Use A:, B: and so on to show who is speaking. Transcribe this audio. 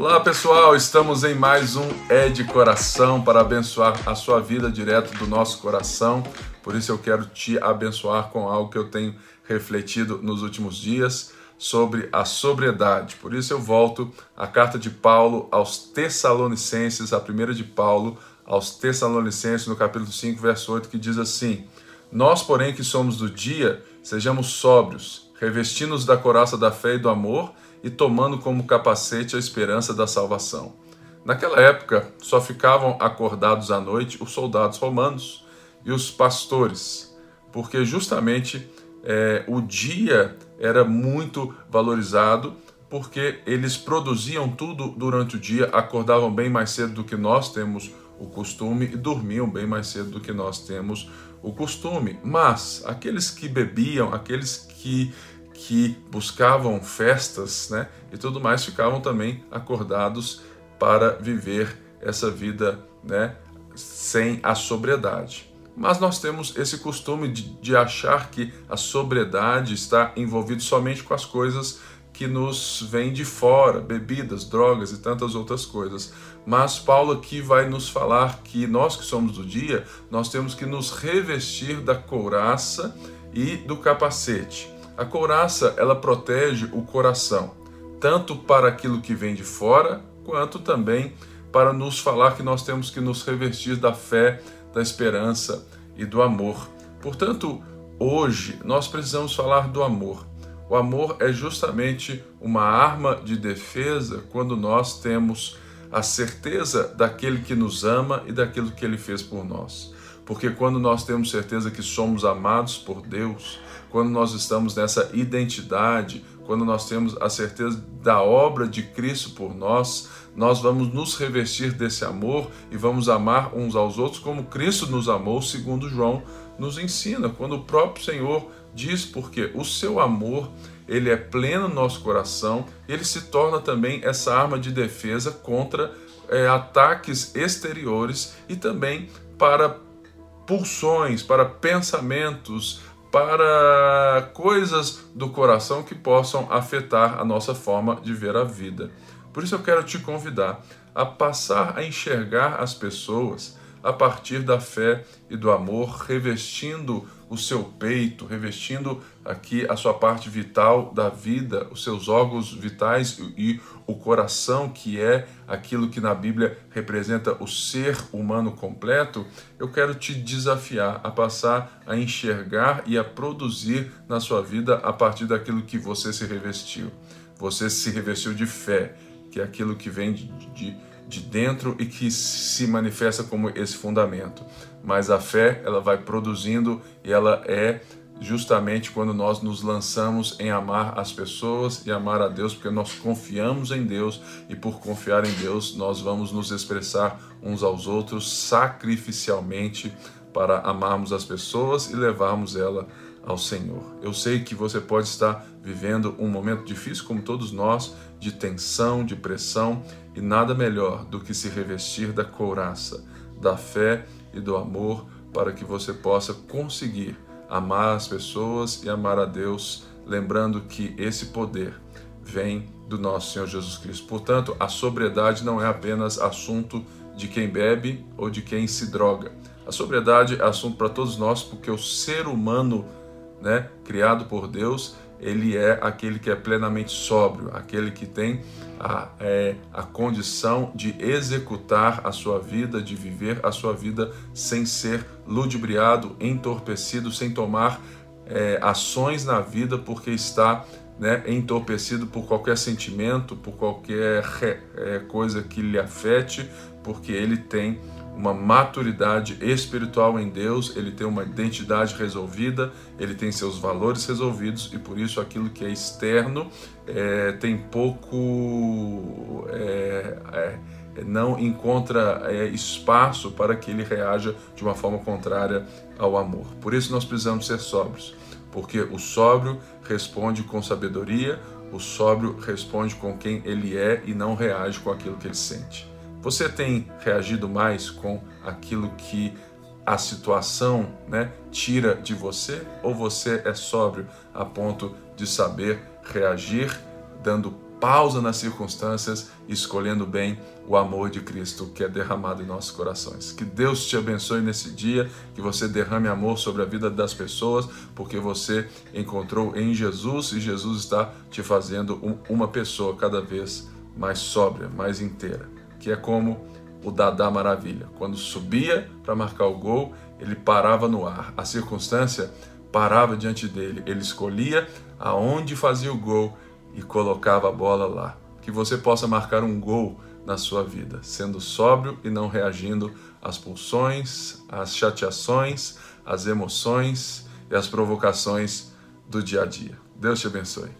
A: Olá pessoal, estamos em mais um É de Coração para abençoar a sua vida direto do nosso coração. Por isso eu quero te abençoar com algo que eu tenho refletido nos últimos dias sobre a sobriedade. Por isso eu volto à carta de Paulo aos Tessalonicenses, a primeira de Paulo aos Tessalonicenses, no capítulo 5, verso 8, que diz assim: Nós, porém, que somos do dia, sejamos sóbrios, revestindo-nos da coraça da fé e do amor e tomando como capacete a esperança da salvação. Naquela época, só ficavam acordados à noite os soldados romanos e os pastores, porque justamente é, o dia era muito valorizado, porque eles produziam tudo durante o dia, acordavam bem mais cedo do que nós temos o costume e dormiam bem mais cedo do que nós temos o costume. Mas aqueles que bebiam, aqueles que que buscavam festas né, e tudo mais ficavam também acordados para viver essa vida né, sem a sobriedade. Mas nós temos esse costume de, de achar que a sobriedade está envolvida somente com as coisas que nos vêm de fora, bebidas, drogas e tantas outras coisas. Mas Paulo aqui vai nos falar que nós que somos do dia, nós temos que nos revestir da couraça e do capacete. A couraça, ela protege o coração, tanto para aquilo que vem de fora, quanto também para nos falar que nós temos que nos revestir da fé, da esperança e do amor. Portanto, hoje nós precisamos falar do amor. O amor é justamente uma arma de defesa quando nós temos a certeza daquele que nos ama e daquilo que ele fez por nós. Porque quando nós temos certeza que somos amados por Deus, quando nós estamos nessa identidade, quando nós temos a certeza da obra de Cristo por nós, nós vamos nos revestir desse amor e vamos amar uns aos outros como Cristo nos amou, segundo João nos ensina, quando o próprio Senhor diz porque o seu amor, ele é pleno no nosso coração, ele se torna também essa arma de defesa contra é, ataques exteriores e também para pulsões, para pensamentos, para coisas do coração que possam afetar a nossa forma de ver a vida. Por isso eu quero te convidar a passar a enxergar as pessoas a partir da fé e do amor, revestindo o seu peito, revestindo aqui a sua parte vital da vida, os seus órgãos vitais e o coração, que é aquilo que na Bíblia representa o ser humano completo, eu quero te desafiar a passar a enxergar e a produzir na sua vida a partir daquilo que você se revestiu. Você se revestiu de fé, que é aquilo que vem de, de, de dentro e que se manifesta como esse fundamento. Mas a fé ela vai produzindo e ela é justamente quando nós nos lançamos em amar as pessoas e amar a Deus, porque nós confiamos em Deus e por confiar em Deus nós vamos nos expressar uns aos outros sacrificialmente para amarmos as pessoas e levarmos ela ao Senhor. Eu sei que você pode estar vivendo um momento difícil, como todos nós, de tensão, de pressão, e nada melhor do que se revestir da couraça, da fé e do amor para que você possa conseguir amar as pessoas e amar a Deus, lembrando que esse poder vem do nosso Senhor Jesus Cristo. Portanto, a sobriedade não é apenas assunto de quem bebe ou de quem se droga. A sobriedade é assunto para todos nós, porque o ser humano, né, criado por Deus, ele é aquele que é plenamente sóbrio, aquele que tem a, é, a condição de executar a sua vida, de viver a sua vida sem ser ludibriado, entorpecido, sem tomar é, ações na vida porque está né, entorpecido por qualquer sentimento, por qualquer é, coisa que lhe afete, porque ele tem uma maturidade espiritual em Deus, ele tem uma identidade resolvida, ele tem seus valores resolvidos e por isso aquilo que é externo é, tem pouco. É, é, não encontra é, espaço para que ele reaja de uma forma contrária ao amor. Por isso nós precisamos ser sóbrios, porque o sóbrio responde com sabedoria, o sóbrio responde com quem ele é e não reage com aquilo que ele sente. Você tem reagido mais com aquilo que a situação né, tira de você ou você é sóbrio a ponto de saber reagir, dando pausa nas circunstâncias, escolhendo bem o amor de Cristo que é derramado em nossos corações. Que Deus te abençoe nesse dia, que você derrame amor sobre a vida das pessoas, porque você encontrou em Jesus e Jesus está te fazendo uma pessoa cada vez mais sóbria, mais inteira. Que é como o Dadá Maravilha. Quando subia para marcar o gol, ele parava no ar. A circunstância parava diante dele. Ele escolhia aonde fazia o gol e colocava a bola lá. Que você possa marcar um gol na sua vida, sendo sóbrio e não reagindo às pulsões, às chateações, às emoções e às provocações do dia a dia. Deus te abençoe.